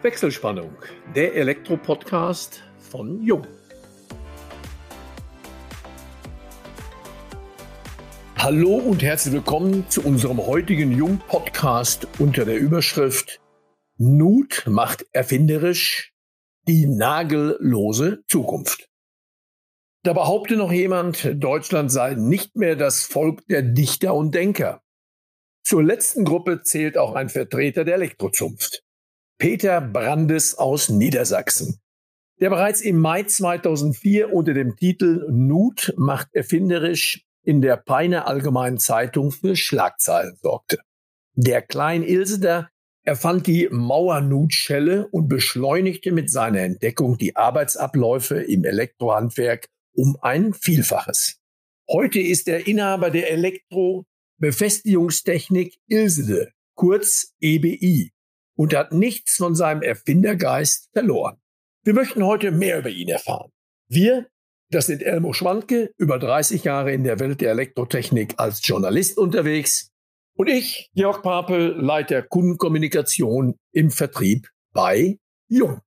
Wechselspannung, der Elektro-Podcast von Jung. Hallo und herzlich willkommen zu unserem heutigen Jung-Podcast unter der Überschrift Nut macht erfinderisch die nagellose Zukunft. Da behaupte noch jemand, Deutschland sei nicht mehr das Volk der Dichter und Denker. Zur letzten Gruppe zählt auch ein Vertreter der Elektrozunft. Peter Brandes aus Niedersachsen, der bereits im Mai 2004 unter dem Titel Nut macht erfinderisch in der Peine Allgemeinen Zeitung für Schlagzeilen sorgte. Der Klein Ilseder erfand die Mauernutschelle und beschleunigte mit seiner Entdeckung die Arbeitsabläufe im Elektrohandwerk um ein Vielfaches. Heute ist er Inhaber der Elektro-Befestigungstechnik Ilsede, kurz EBI, und hat nichts von seinem Erfindergeist verloren. Wir möchten heute mehr über ihn erfahren. Wir, das sind Elmo Schwanke, über 30 Jahre in der Welt der Elektrotechnik als Journalist unterwegs. Und ich, Georg Papel, Leiter Kundenkommunikation im Vertrieb bei Jung.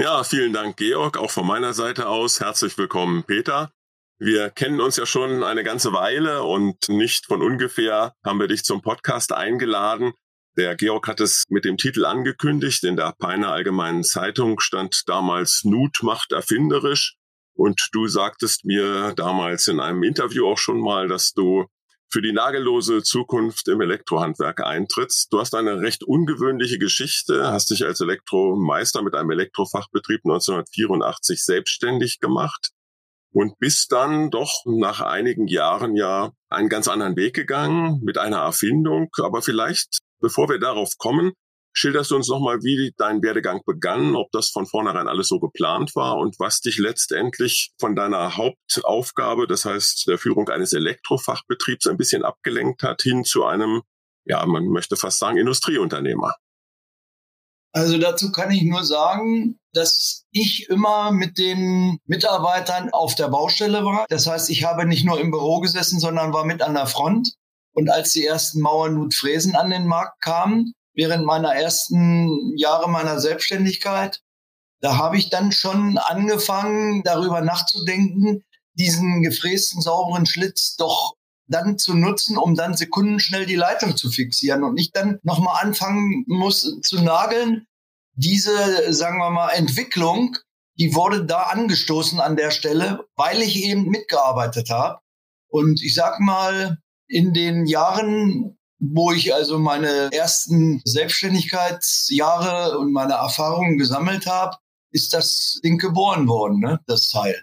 Ja, vielen Dank, Georg, auch von meiner Seite aus. Herzlich willkommen, Peter. Wir kennen uns ja schon eine ganze Weile und nicht von ungefähr haben wir dich zum Podcast eingeladen, der Georg hat es mit dem Titel angekündigt. In der Peiner Allgemeinen Zeitung stand damals Nut macht erfinderisch. Und du sagtest mir damals in einem Interview auch schon mal, dass du für die nagellose Zukunft im Elektrohandwerk eintrittst. Du hast eine recht ungewöhnliche Geschichte, hast dich als Elektromeister mit einem Elektrofachbetrieb 1984 selbstständig gemacht und bist dann doch nach einigen Jahren ja einen ganz anderen Weg gegangen mit einer Erfindung. Aber vielleicht Bevor wir darauf kommen, schilderst du uns nochmal, wie dein Werdegang begann, ob das von vornherein alles so geplant war und was dich letztendlich von deiner Hauptaufgabe, das heißt der Führung eines Elektrofachbetriebs, ein bisschen abgelenkt hat, hin zu einem, ja, man möchte fast sagen, Industrieunternehmer. Also dazu kann ich nur sagen, dass ich immer mit den Mitarbeitern auf der Baustelle war. Das heißt, ich habe nicht nur im Büro gesessen, sondern war mit an der Front. Und als die ersten Mauernutfräsen an den Markt kamen, während meiner ersten Jahre meiner Selbstständigkeit, da habe ich dann schon angefangen, darüber nachzudenken, diesen gefrästen sauberen Schlitz doch dann zu nutzen, um dann sekundenschnell die Leitung zu fixieren und nicht dann nochmal anfangen muss zu nageln. Diese, sagen wir mal, Entwicklung, die wurde da angestoßen an der Stelle, weil ich eben mitgearbeitet habe. Und ich sag mal, in den Jahren, wo ich also meine ersten Selbstständigkeitsjahre und meine Erfahrungen gesammelt habe, ist das Ding geboren worden, ne? das Teil.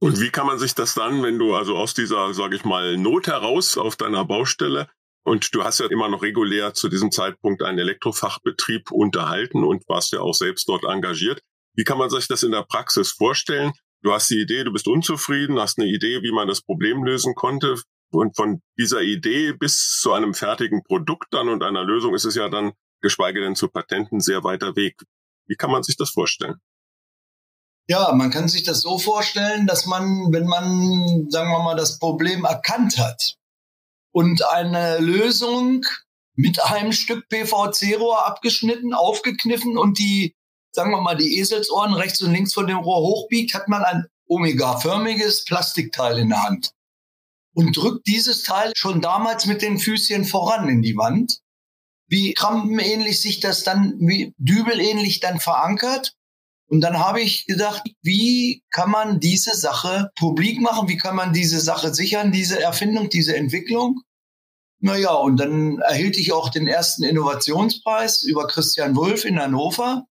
Und wie kann man sich das dann, wenn du also aus dieser, sage ich mal, Not heraus auf deiner Baustelle und du hast ja immer noch regulär zu diesem Zeitpunkt einen Elektrofachbetrieb unterhalten und warst ja auch selbst dort engagiert. Wie kann man sich das in der Praxis vorstellen? Du hast die Idee, du bist unzufrieden, hast eine Idee, wie man das Problem lösen konnte. Und von dieser Idee bis zu einem fertigen Produkt dann und einer Lösung ist es ja dann, geschweige denn zu Patenten, sehr weiter Weg. Wie kann man sich das vorstellen? Ja, man kann sich das so vorstellen, dass man, wenn man, sagen wir mal, das Problem erkannt hat und eine Lösung mit einem Stück PVC-Rohr abgeschnitten, aufgekniffen und die, sagen wir mal, die Eselsohren rechts und links von dem Rohr hochbiegt, hat man ein omega-förmiges Plastikteil in der Hand und drückt dieses Teil schon damals mit den Füßchen voran in die Wand. Wie krampenähnlich sich das dann, wie dübelähnlich dann verankert. Und dann habe ich gedacht, wie kann man diese Sache publik machen? Wie kann man diese Sache sichern, diese Erfindung, diese Entwicklung? Naja, und dann erhielt ich auch den ersten Innovationspreis über Christian Wulff in Hannover.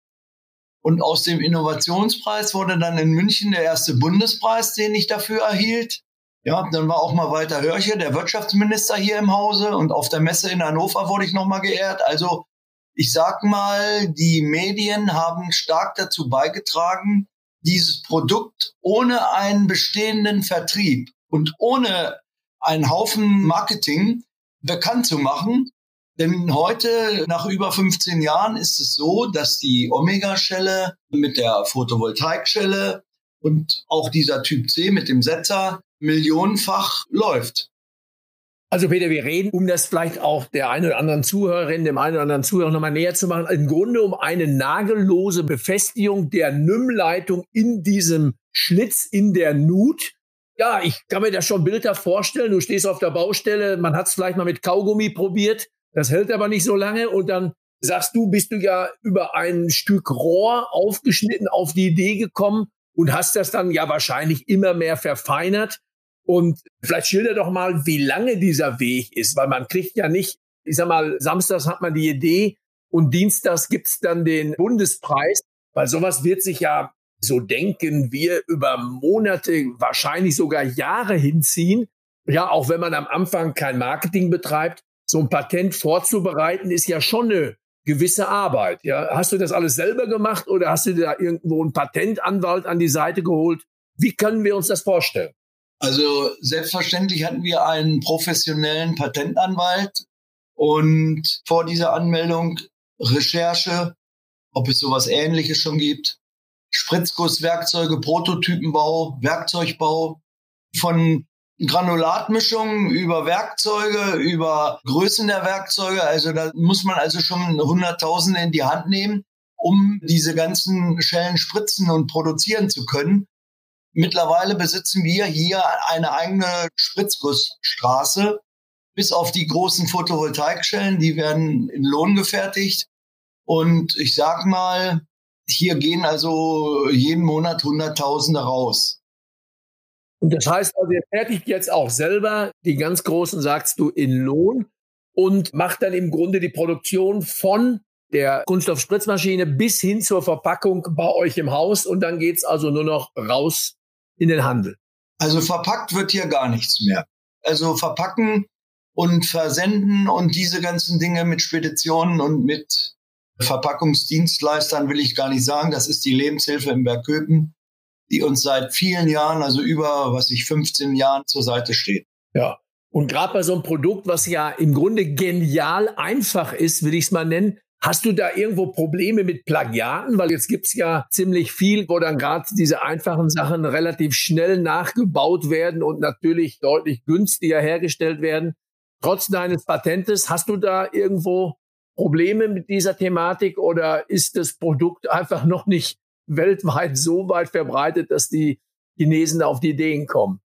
Und aus dem Innovationspreis wurde dann in München der erste Bundespreis, den ich dafür erhielt. Ja, dann war auch mal Walter Hörche, der Wirtschaftsminister hier im Hause und auf der Messe in Hannover wurde ich nochmal geehrt. Also ich sag mal, die Medien haben stark dazu beigetragen, dieses Produkt ohne einen bestehenden Vertrieb und ohne einen Haufen Marketing bekannt zu machen. Denn heute, nach über 15 Jahren, ist es so, dass die Omega-Schelle mit der Photovoltaik-Schelle und auch dieser Typ C mit dem Setzer millionenfach läuft. Also Peter, wir reden, um das vielleicht auch der einen oder anderen Zuhörerin, dem einen oder anderen Zuhörer nochmal näher zu machen, im Grunde um eine nagellose Befestigung der NIM-Leitung in diesem Schlitz in der Nut. Ja, ich kann mir das schon bildhaft vorstellen. Du stehst auf der Baustelle, man hat es vielleicht mal mit Kaugummi probiert, das hält aber nicht so lange und dann sagst du, bist du ja über ein Stück Rohr aufgeschnitten auf die Idee gekommen und hast das dann ja wahrscheinlich immer mehr verfeinert und vielleicht schilder doch mal, wie lange dieser Weg ist, weil man kriegt ja nicht, ich sag mal, samstags hat man die Idee und dienstags gibt's dann den Bundespreis, weil sowas wird sich ja, so denken wir, über Monate, wahrscheinlich sogar Jahre hinziehen. Ja, auch wenn man am Anfang kein Marketing betreibt, so ein Patent vorzubereiten, ist ja schon eine gewisse Arbeit. Ja, hast du das alles selber gemacht oder hast du da irgendwo einen Patentanwalt an die Seite geholt? Wie können wir uns das vorstellen? Also selbstverständlich hatten wir einen professionellen Patentanwalt und vor dieser Anmeldung Recherche, ob es sowas ähnliches schon gibt, Spritzgusswerkzeuge, Prototypenbau, Werkzeugbau, von Granulatmischungen über Werkzeuge, über Größen der Werkzeuge. Also da muss man also schon Hunderttausende in die Hand nehmen, um diese ganzen Schellen spritzen und produzieren zu können. Mittlerweile besitzen wir hier eine eigene Spritzgussstraße. Bis auf die großen Photovoltaikschellen, die werden in Lohn gefertigt. Und ich sag mal, hier gehen also jeden Monat Hunderttausende raus. Und das heißt also, ihr fertigt jetzt auch selber die ganz großen, sagst du, in Lohn und macht dann im Grunde die Produktion von der Kunststoffspritzmaschine bis hin zur Verpackung bei euch im Haus und dann geht's also nur noch raus in den Handel? Also verpackt wird hier gar nichts mehr. Also verpacken und versenden und diese ganzen Dinge mit Speditionen und mit Verpackungsdienstleistern will ich gar nicht sagen. Das ist die Lebenshilfe im Bergköpen, die uns seit vielen Jahren, also über, was ich, 15 Jahren zur Seite steht. Ja. Und gerade bei so einem Produkt, was ja im Grunde genial einfach ist, will ich es mal nennen, Hast du da irgendwo Probleme mit Plagiaten? Weil jetzt gibt's ja ziemlich viel, wo dann gerade diese einfachen Sachen relativ schnell nachgebaut werden und natürlich deutlich günstiger hergestellt werden. Trotz deines Patentes, hast du da irgendwo Probleme mit dieser Thematik oder ist das Produkt einfach noch nicht weltweit so weit verbreitet, dass die Chinesen auf die Ideen kommen?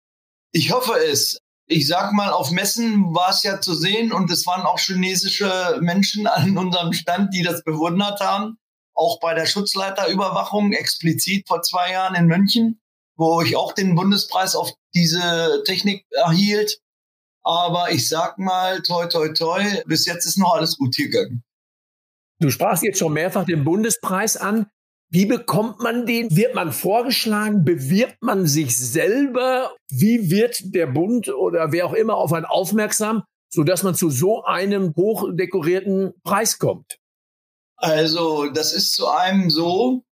Ich hoffe es ich sag mal, auf Messen war es ja zu sehen und es waren auch chinesische Menschen an unserem Stand, die das bewundert haben. Auch bei der Schutzleiterüberwachung explizit vor zwei Jahren in München, wo ich auch den Bundespreis auf diese Technik erhielt. Aber ich sag mal, toi, toi, toi, bis jetzt ist noch alles gut gegangen. Du sprachst jetzt schon mehrfach den Bundespreis an. Wie bekommt man den? Wird man vorgeschlagen? Bewirbt man sich selber? Wie wird der Bund oder wer auch immer auf einen aufmerksam, sodass man zu so einem hochdekorierten Preis kommt? Also, das ist zu einem so,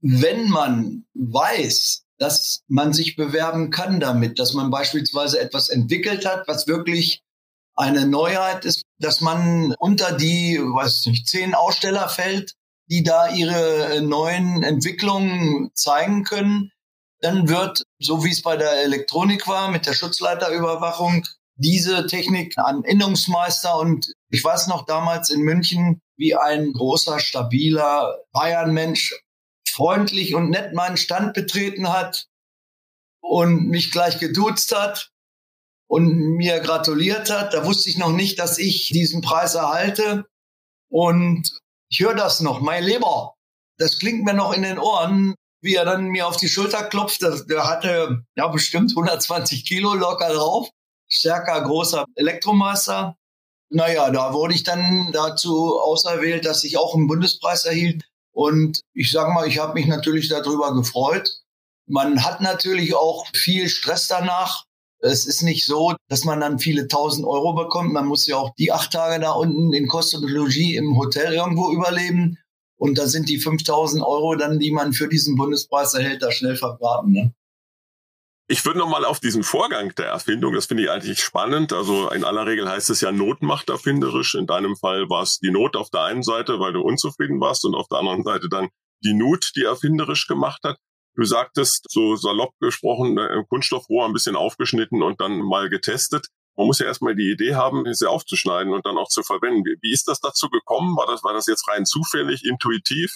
wenn man weiß, dass man sich bewerben kann damit, dass man beispielsweise etwas entwickelt hat, was wirklich eine Neuheit ist, dass man unter die, weiß nicht, zehn Aussteller fällt, die da ihre äh, neuen Entwicklungen zeigen können. Dann wird, so wie es bei der Elektronik war, mit der Schutzleiterüberwachung, diese Technik an Innungsmeister und ich weiß noch damals in München, wie ein großer, stabiler Bayern-Mensch freundlich und nett meinen Stand betreten hat und mich gleich geduzt hat und mir gratuliert hat. Da wusste ich noch nicht, dass ich diesen Preis erhalte. Und ich höre das noch, mein Leber. Das klingt mir noch in den Ohren, wie er dann mir auf die Schulter klopft. Der hatte ja bestimmt 120 Kilo locker drauf. Stärker, großer Elektromeister. Naja, da wurde ich dann dazu auserwählt, dass ich auch einen Bundespreis erhielt. Und ich sage mal, ich habe mich natürlich darüber gefreut. Man hat natürlich auch viel Stress danach, es ist nicht so, dass man dann viele tausend Euro bekommt. Man muss ja auch die acht Tage da unten in Kosten und Logis im Hotel irgendwo überleben. Und da sind die 5000 Euro dann, die man für diesen Bundespreis erhält, da schnell verbraten. Ne? Ich würde nochmal auf diesen Vorgang der Erfindung, das finde ich eigentlich spannend. Also in aller Regel heißt es ja Not erfinderisch. In deinem Fall war es die Not auf der einen Seite, weil du unzufrieden warst und auf der anderen Seite dann die Nut, die erfinderisch gemacht hat. Du sagtest, so salopp gesprochen, äh, Kunststoffrohr ein bisschen aufgeschnitten und dann mal getestet. man muss ja erstmal die Idee haben, sie aufzuschneiden und dann auch zu verwenden. Wie, ist das dazu gekommen? War das, war das jetzt rein zufällig, intuitiv?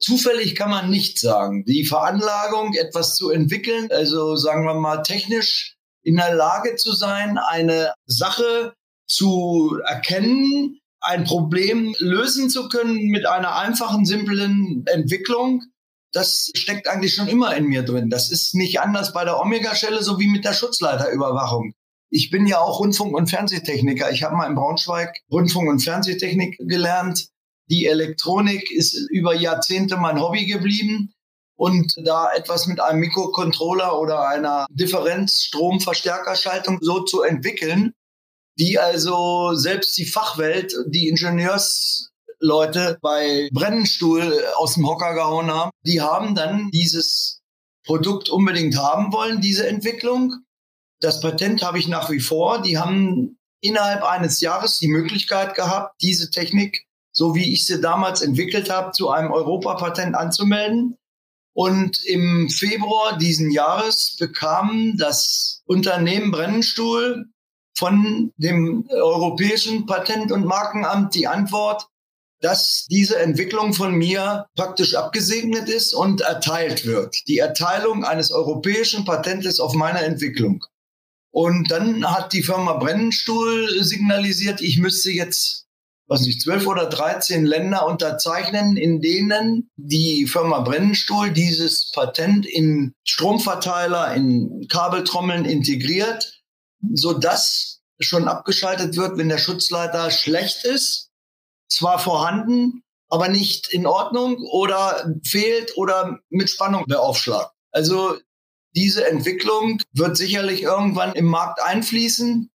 Zufällig kann man nicht sagen. Die Veranlagung, etwas zu entwickeln, also sagen wir mal technisch in der Lage zu sein, eine Sache zu erkennen, ein Problem lösen zu können mit einer einfachen, simplen Entwicklung, das steckt eigentlich schon immer in mir drin. Das ist nicht anders bei der Omega-Schelle, so wie mit der Schutzleiterüberwachung. Ich bin ja auch Rundfunk- und Fernsehtechniker. Ich habe mal in Braunschweig Rundfunk- und Fernsehtechnik gelernt. Die Elektronik ist über Jahrzehnte mein Hobby geblieben. Und da etwas mit einem Mikrocontroller oder einer Differenzstromverstärkerschaltung so zu entwickeln, die also selbst die Fachwelt, die Ingenieursleute bei Brennenstuhl aus dem Hocker gehauen haben, die haben dann dieses Produkt unbedingt haben wollen, diese Entwicklung. Das Patent habe ich nach wie vor. Die haben innerhalb eines Jahres die Möglichkeit gehabt, diese Technik, so wie ich sie damals entwickelt habe, zu einem Europapatent anzumelden. Und im Februar diesen Jahres bekam das Unternehmen Brennenstuhl von dem Europäischen Patent- und Markenamt die Antwort, dass diese Entwicklung von mir praktisch abgesegnet ist und erteilt wird. Die Erteilung eines europäischen Patentes auf meine Entwicklung. Und dann hat die Firma Brennenstuhl signalisiert, ich müsste jetzt, was nicht, zwölf oder dreizehn Länder unterzeichnen, in denen die Firma Brennenstuhl dieses Patent in Stromverteiler, in Kabeltrommeln integriert so dass schon abgeschaltet wird, wenn der Schutzleiter schlecht ist, zwar vorhanden, aber nicht in Ordnung oder fehlt oder mit Spannung beaufschlagt. Also diese Entwicklung wird sicherlich irgendwann im Markt einfließen.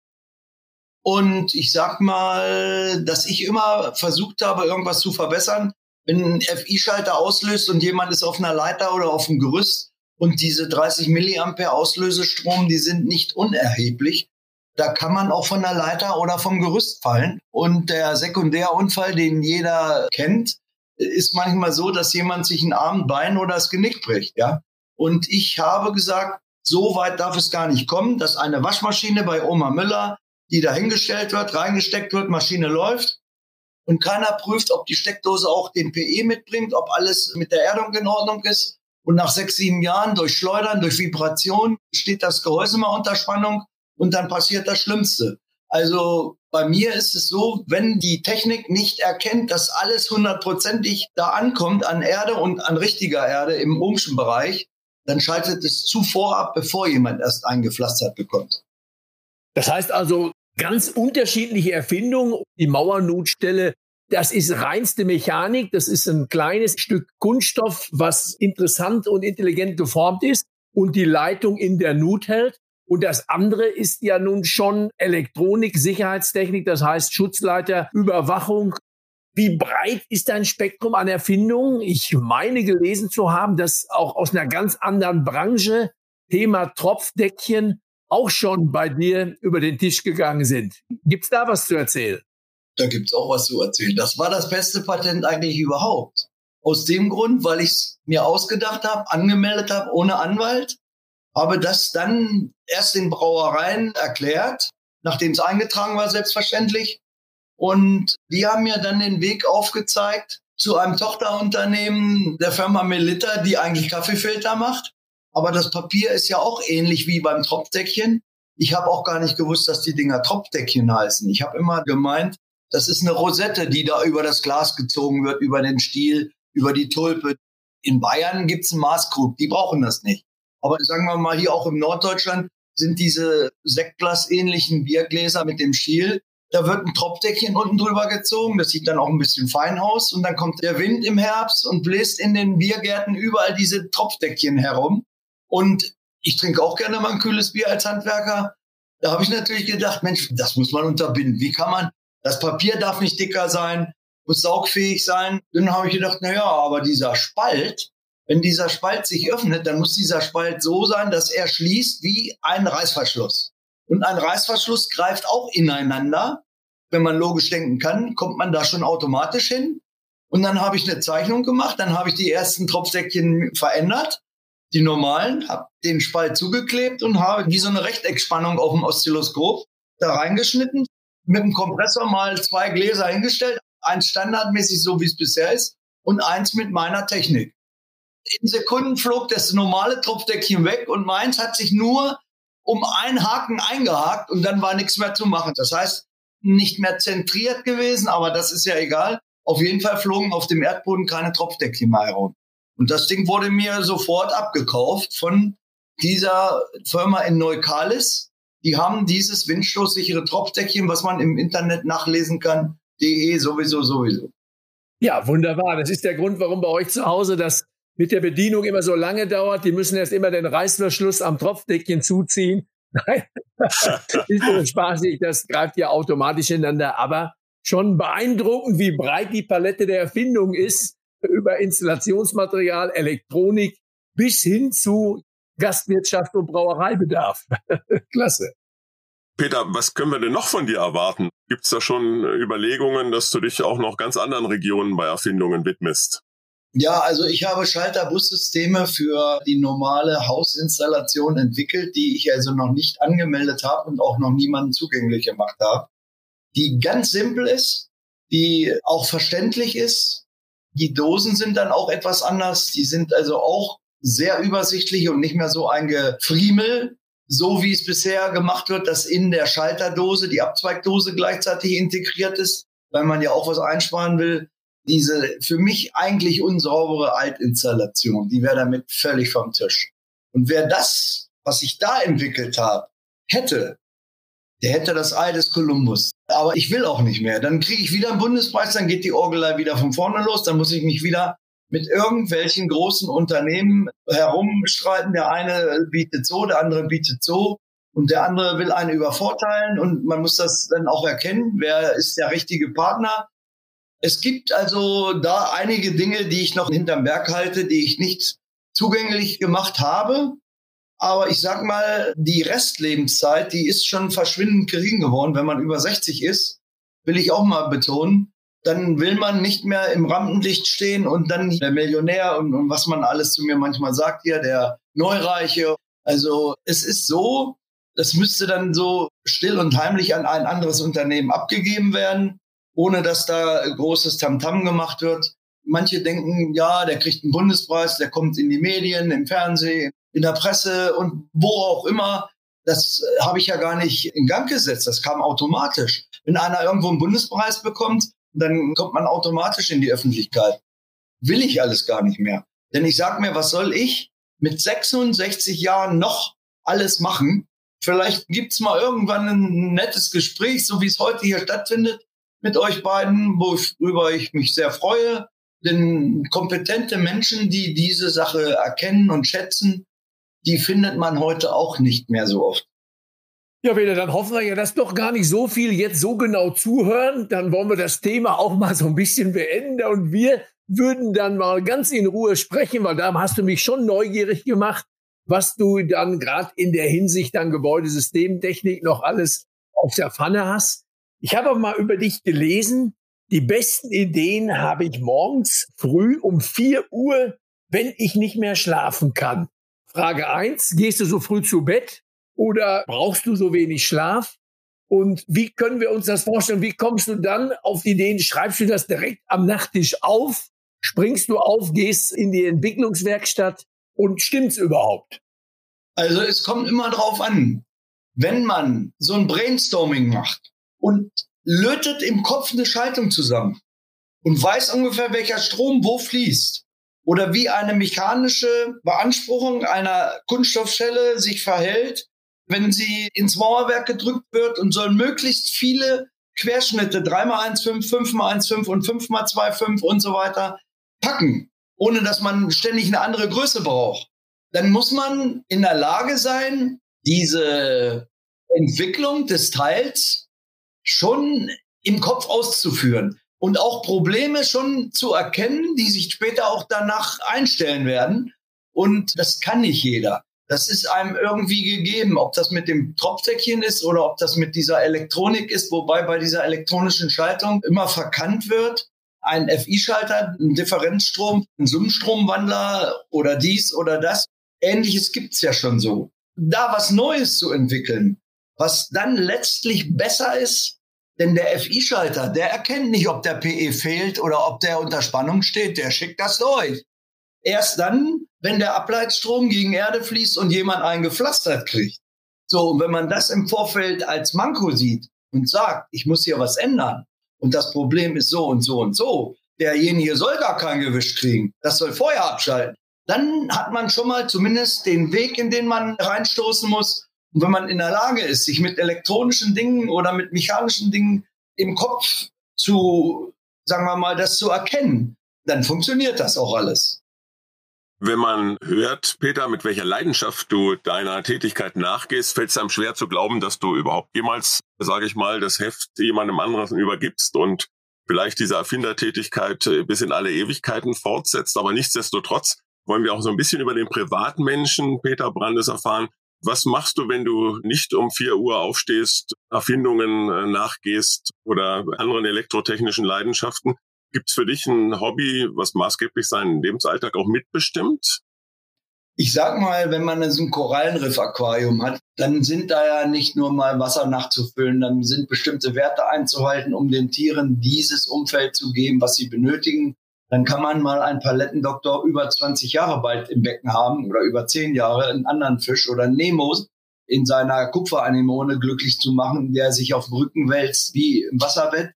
Und ich sag mal, dass ich immer versucht habe, irgendwas zu verbessern. Wenn ein FI-Schalter auslöst und jemand ist auf einer Leiter oder auf dem Gerüst und diese 30 Milliampere Auslösestrom, die sind nicht unerheblich, da kann man auch von der Leiter oder vom Gerüst fallen. Und der Sekundärunfall, den jeder kennt, ist manchmal so, dass jemand sich ein Arm, Bein oder das Genick bricht, ja. Und ich habe gesagt, so weit darf es gar nicht kommen, dass eine Waschmaschine bei Oma Müller, die dahingestellt wird, reingesteckt wird, Maschine läuft und keiner prüft, ob die Steckdose auch den PE mitbringt, ob alles mit der Erdung in Ordnung ist. Und nach sechs, sieben Jahren durch Schleudern, durch Vibration steht das Gehäuse mal unter Spannung und dann passiert das Schlimmste. Also bei mir ist es so, wenn die Technik nicht erkennt, dass alles hundertprozentig da ankommt an Erde und an richtiger Erde im Ohmschen Bereich, dann schaltet es zuvor ab, bevor jemand erst eingepflastert bekommt. Das heißt also, ganz unterschiedliche Erfindungen. Die Mauernotstelle, das ist reinste Mechanik. Das ist ein kleines Stück Kunststoff, was interessant und intelligent geformt ist und die Leitung in der Nut hält. Und das andere ist ja nun schon Elektronik, Sicherheitstechnik, das heißt Schutzleiter, Überwachung. Wie breit ist dein Spektrum an Erfindungen? Ich meine gelesen zu haben, dass auch aus einer ganz anderen Branche Thema Tropfdeckchen auch schon bei dir über den Tisch gegangen sind. Gibt's da was zu erzählen? Da gibt's auch was zu erzählen. Das war das beste Patent eigentlich überhaupt. Aus dem Grund, weil ich es mir ausgedacht habe, angemeldet habe ohne Anwalt habe das dann erst den Brauereien erklärt, nachdem es eingetragen war, selbstverständlich. Und die haben mir dann den Weg aufgezeigt zu einem Tochterunternehmen der Firma Melitta, die eigentlich Kaffeefilter macht. Aber das Papier ist ja auch ähnlich wie beim Tropfdeckchen. Ich habe auch gar nicht gewusst, dass die Dinger Tropfdeckchen heißen. Ich habe immer gemeint, das ist eine Rosette, die da über das Glas gezogen wird, über den Stiel, über die Tulpe. In Bayern gibt's einen Maßkrug, die brauchen das nicht. Aber sagen wir mal, hier auch im Norddeutschland sind diese Sektglas-ähnlichen Biergläser mit dem Schiel. Da wird ein Tropfdeckchen unten drüber gezogen. Das sieht dann auch ein bisschen fein aus. Und dann kommt der Wind im Herbst und bläst in den Biergärten überall diese Tropfdeckchen herum. Und ich trinke auch gerne mal ein kühles Bier als Handwerker. Da habe ich natürlich gedacht, Mensch, das muss man unterbinden. Wie kann man, das Papier darf nicht dicker sein, muss saugfähig sein. Dann habe ich gedacht, na ja, aber dieser Spalt, wenn dieser Spalt sich öffnet, dann muss dieser Spalt so sein, dass er schließt wie ein Reißverschluss. Und ein Reißverschluss greift auch ineinander. Wenn man logisch denken kann, kommt man da schon automatisch hin. Und dann habe ich eine Zeichnung gemacht, dann habe ich die ersten Tropfsäckchen verändert. die normalen, habe den Spalt zugeklebt und habe wie so eine Rechteckspannung auf dem Oszilloskop da reingeschnitten, mit dem Kompressor mal zwei Gläser hingestellt, eins standardmäßig so wie es bisher ist und eins mit meiner Technik. In Sekunden flog das normale Tropfdeckchen weg und meins hat sich nur um einen Haken eingehakt und dann war nichts mehr zu machen. Das heißt, nicht mehr zentriert gewesen, aber das ist ja egal. Auf jeden Fall flogen auf dem Erdboden keine Tropfdeckchen mehr herum. Und das Ding wurde mir sofort abgekauft von dieser Firma in Neukalis. Die haben dieses windstoßsichere Tropfdeckchen, was man im Internet nachlesen kann, de sowieso, sowieso. Ja, wunderbar. Das ist der Grund, warum bei euch zu Hause das mit der Bedienung immer so lange dauert. Die müssen erst immer den Reißverschluss am Tropfdeckchen zuziehen. Nein, ist so spaßig. Das greift ja automatisch ineinander. Aber schon beeindruckend, wie breit die Palette der Erfindung ist über Installationsmaterial, Elektronik bis hin zu Gastwirtschaft und Brauereibedarf. Klasse. Peter, was können wir denn noch von dir erwarten? Gibt es da schon Überlegungen, dass du dich auch noch ganz anderen Regionen bei Erfindungen widmest? Ja, also ich habe Schalterbussysteme für die normale Hausinstallation entwickelt, die ich also noch nicht angemeldet habe und auch noch niemanden zugänglich gemacht habe. Die ganz simpel ist, die auch verständlich ist, die Dosen sind dann auch etwas anders. Die sind also auch sehr übersichtlich und nicht mehr so ein Gefriemel, so wie es bisher gemacht wird, dass in der Schalterdose die Abzweigdose gleichzeitig integriert ist, weil man ja auch was einsparen will. Diese für mich eigentlich unsaubere Altinstallation, die wäre damit völlig vom Tisch. Und wer das, was ich da entwickelt habe, hätte, der hätte das Ei des Kolumbus. Aber ich will auch nicht mehr. Dann kriege ich wieder einen Bundespreis, dann geht die Orgelei wieder von vorne los, dann muss ich mich wieder mit irgendwelchen großen Unternehmen herumstreiten. Der eine bietet so, der andere bietet so und der andere will einen übervorteilen und man muss das dann auch erkennen, wer ist der richtige Partner. Es gibt also da einige Dinge, die ich noch hinterm Berg halte, die ich nicht zugänglich gemacht habe. Aber ich sag mal, die Restlebenszeit, die ist schon verschwindend gering geworden, wenn man über 60 ist, will ich auch mal betonen. Dann will man nicht mehr im Rampenlicht stehen und dann der Millionär und, und was man alles zu mir manchmal sagt hier, der Neureiche. Also es ist so, das müsste dann so still und heimlich an ein anderes Unternehmen abgegeben werden, ohne dass da großes Tamtam -Tam gemacht wird. Manche denken, ja, der kriegt einen Bundespreis, der kommt in die Medien, im Fernsehen, in der Presse und wo auch immer. Das habe ich ja gar nicht in Gang gesetzt. Das kam automatisch. Wenn einer irgendwo einen Bundespreis bekommt, dann kommt man automatisch in die Öffentlichkeit. Will ich alles gar nicht mehr. Denn ich sag mir, was soll ich mit 66 Jahren noch alles machen? Vielleicht gibt's mal irgendwann ein nettes Gespräch, so wie es heute hier stattfindet, mit euch beiden, worüber ich mich sehr freue. Denn kompetente Menschen, die diese Sache erkennen und schätzen, die findet man heute auch nicht mehr so oft. Ja, Peter, dann hoffen wir ja, dass doch gar nicht so viel jetzt so genau zuhören. Dann wollen wir das Thema auch mal so ein bisschen beenden und wir würden dann mal ganz in Ruhe sprechen, weil da hast du mich schon neugierig gemacht, was du dann gerade in der Hinsicht dann Gebäudesystemtechnik noch alles auf der Pfanne hast. Ich habe mal über dich gelesen. Die besten Ideen habe ich morgens früh um vier Uhr, wenn ich nicht mehr schlafen kann. Frage eins: gehst du so früh zu Bett oder brauchst du so wenig Schlaf? Und wie können wir uns das vorstellen? Wie kommst du dann auf Ideen? Schreibst du das direkt am Nachttisch auf? Springst du auf, gehst in die Entwicklungswerkstatt und stimmt's überhaupt? Also es kommt immer drauf an. Wenn man so ein Brainstorming macht und lötet im Kopf eine Schaltung zusammen und weiß ungefähr, welcher Strom wo fließt, oder wie eine mechanische Beanspruchung einer Kunststoffschelle sich verhält, wenn sie ins Mauerwerk gedrückt wird und soll möglichst viele Querschnitte, 3x1,5, 5x1,5 und 5x2,5 und so weiter, packen, ohne dass man ständig eine andere Größe braucht. Dann muss man in der Lage sein, diese Entwicklung des Teils schon im Kopf auszuführen und auch Probleme schon zu erkennen, die sich später auch danach einstellen werden. Und das kann nicht jeder. Das ist einem irgendwie gegeben, ob das mit dem Tropfsäckchen ist oder ob das mit dieser Elektronik ist, wobei bei dieser elektronischen Schaltung immer verkannt wird, ein FI-Schalter, ein Differenzstrom, ein Summenstromwandler oder dies oder das. Ähnliches gibt's ja schon so. Da was Neues zu entwickeln, was dann letztlich besser ist, denn der FI-Schalter, der erkennt nicht, ob der PE fehlt oder ob der unter Spannung steht, der schickt das durch. Erst dann, wenn der Ableitstrom gegen Erde fließt und jemand einen gepflastert kriegt. So, und wenn man das im Vorfeld als Manko sieht und sagt, ich muss hier was ändern und das Problem ist so und so und so, derjenige soll gar kein Gewisch kriegen, das soll vorher abschalten, dann hat man schon mal zumindest den Weg, in den man reinstoßen muss. Und wenn man in der Lage ist, sich mit elektronischen Dingen oder mit mechanischen Dingen im Kopf zu, sagen wir mal, das zu erkennen, dann funktioniert das auch alles. Wenn man hört, Peter, mit welcher Leidenschaft du deiner Tätigkeit nachgehst, fällt es einem schwer zu glauben, dass du überhaupt jemals, sage ich mal, das Heft jemandem anderen übergibst und vielleicht diese Erfindertätigkeit äh, bis in alle Ewigkeiten fortsetzt. Aber nichtsdestotrotz wollen wir auch so ein bisschen über den Privatmenschen Peter Brandes erfahren. Was machst du, wenn du nicht um vier Uhr aufstehst, Erfindungen äh, nachgehst oder anderen elektrotechnischen Leidenschaften? Gibt es für dich ein Hobby, was maßgeblich seinen Lebensalltag auch mitbestimmt? Ich sag mal, wenn man so ein Korallenriff-Aquarium hat, dann sind da ja nicht nur mal Wasser nachzufüllen, dann sind bestimmte Werte einzuhalten, um den Tieren dieses Umfeld zu geben, was sie benötigen. Dann kann man mal einen Palettendoktor über 20 Jahre bald im Becken haben oder über 10 Jahre einen anderen Fisch oder Nemo in seiner Kupferanemone glücklich zu machen, der sich auf Brücken wälzt wie im Wasserbett.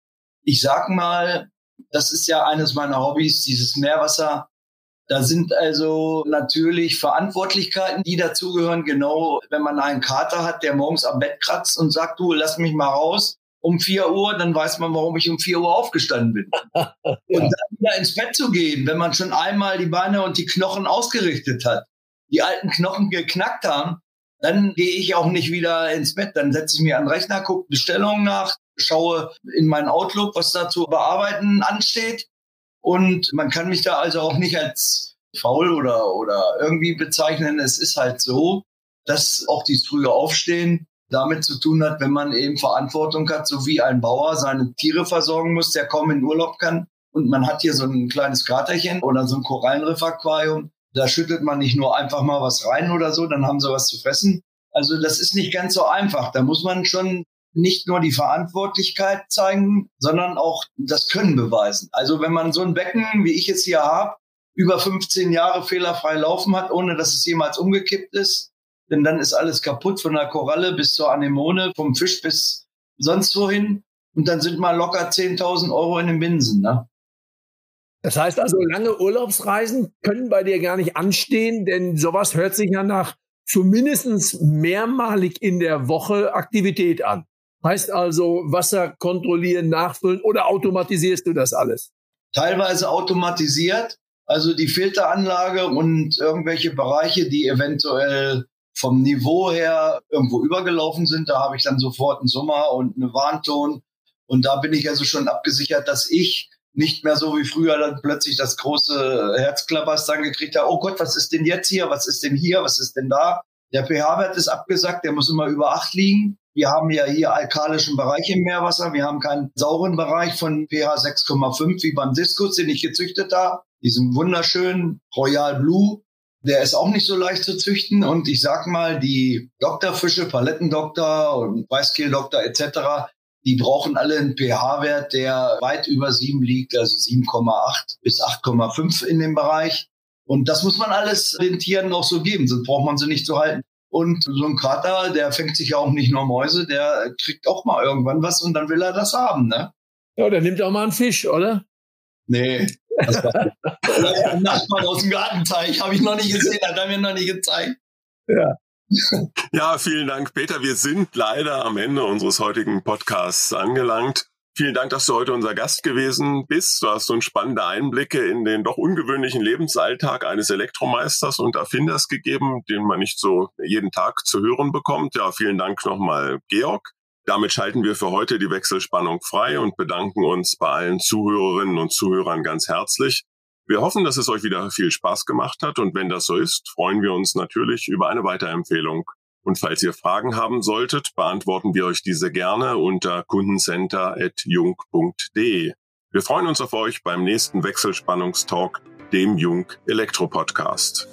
Ich sag mal, das ist ja eines meiner Hobbys, dieses Meerwasser. Da sind also natürlich Verantwortlichkeiten, die dazugehören. Genau, wenn man einen Kater hat, der morgens am Bett kratzt und sagt, du, lass mich mal raus um vier Uhr, dann weiß man, warum ich um vier Uhr aufgestanden bin. ja. Und dann wieder ins Bett zu gehen, wenn man schon einmal die Beine und die Knochen ausgerichtet hat, die alten Knochen geknackt haben, dann gehe ich auch nicht wieder ins Bett. Dann setze ich mir an den Rechner, gucke Bestellungen nach, schaue in meinen Outlook, was da zu bearbeiten ansteht. Und man kann mich da also auch nicht als faul oder, oder irgendwie bezeichnen. Es ist halt so, dass auch dieses frühe Aufstehen damit zu tun hat, wenn man eben Verantwortung hat, so wie ein Bauer seine Tiere versorgen muss, der kaum in Urlaub kann. Und man hat hier so ein kleines Kraterchen oder so ein Korallenriffaquarium. Da schüttet man nicht nur einfach mal was rein oder so, dann haben sie was zu fressen. Also das ist nicht ganz so einfach. Da muss man schon nicht nur die Verantwortlichkeit zeigen, sondern auch das Können beweisen. Also wenn man so ein Becken, wie ich es hier habe, über 15 Jahre fehlerfrei laufen hat, ohne dass es jemals umgekippt ist, denn dann ist alles kaputt, von der Koralle bis zur Anemone, vom Fisch bis sonst wohin. Und dann sind mal locker 10.000 Euro in den Binsen. Ne? Das heißt also, lange Urlaubsreisen können bei dir gar nicht anstehen, denn sowas hört sich ja nach zumindest mehrmalig in der Woche Aktivität an. Heißt also Wasser kontrollieren, nachfüllen oder automatisierst du das alles? Teilweise automatisiert, also die Filteranlage und irgendwelche Bereiche, die eventuell vom Niveau her irgendwo übergelaufen sind. Da habe ich dann sofort einen Summer und eine Warnton. Und da bin ich also schon abgesichert, dass ich nicht mehr so wie früher dann plötzlich das große Herzklappers dann gekriegt habe. Oh Gott, was ist denn jetzt hier? Was ist denn hier? Was ist denn da? Der pH-Wert ist abgesagt, der muss immer über acht liegen. Wir haben ja hier alkalischen Bereich im Meerwasser. Wir haben keinen sauren Bereich von pH 6,5 wie beim Diskus, den ich gezüchtet habe. Diesen wunderschönen Royal Blue. Der ist auch nicht so leicht zu züchten. Und ich sag mal, die Doktorfische, Palettendoktor und Weißkehldoktor etc., die brauchen alle einen pH-Wert, der weit über sieben liegt, also 7,8 bis 8,5 in dem Bereich. Und das muss man alles den Tieren auch so geben, sonst braucht man sie nicht zu halten. Und so ein Kater, der fängt sich ja auch nicht nur Mäuse, der kriegt auch mal irgendwann was und dann will er das haben, ne? Ja, der nimmt auch mal einen Fisch, oder? Nee. Das war ein Nachbarn aus dem Gartenteich, habe ich noch nicht gesehen, hat er mir noch nicht gezeigt. Ja. Ja, vielen Dank, Peter. Wir sind leider am Ende unseres heutigen Podcasts angelangt. Vielen Dank, dass du heute unser Gast gewesen bist. Du hast uns spannende Einblicke in den doch ungewöhnlichen Lebensalltag eines Elektromeisters und Erfinders gegeben, den man nicht so jeden Tag zu hören bekommt. Ja, vielen Dank nochmal, Georg. Damit schalten wir für heute die Wechselspannung frei und bedanken uns bei allen Zuhörerinnen und Zuhörern ganz herzlich. Wir hoffen, dass es euch wieder viel Spaß gemacht hat und wenn das so ist, freuen wir uns natürlich über eine Weiterempfehlung. Und falls ihr Fragen haben solltet, beantworten wir euch diese gerne unter kundencenter.jung.de. Wir freuen uns auf euch beim nächsten Wechselspannungstalk, dem Jung Elektro Podcast.